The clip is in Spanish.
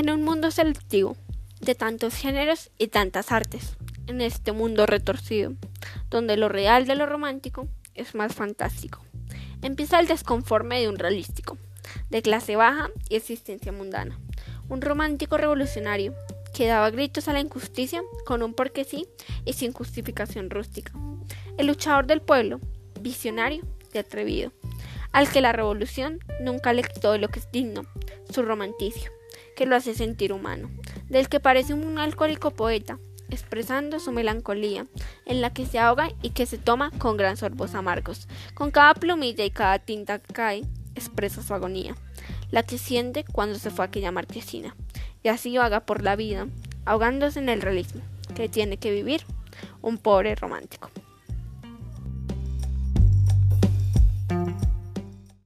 En un mundo selectivo, de tantos géneros y tantas artes, en este mundo retorcido, donde lo real de lo romántico es más fantástico, empieza el desconforme de un realístico, de clase baja y existencia mundana, un romántico revolucionario que daba gritos a la injusticia con un porque sí y sin justificación rústica, el luchador del pueblo, visionario y atrevido, al que la revolución nunca le quitó lo que es digno, su romanticio, que lo hace sentir humano, del que parece un alcohólico poeta, expresando su melancolía, en la que se ahoga y que se toma con gran sorbos amargos. Con cada plumilla y cada tinta que cae, expresa su agonía, la que siente cuando se fue aquella marquesina, y así vaga por la vida, ahogándose en el realismo, que tiene que vivir un pobre romántico.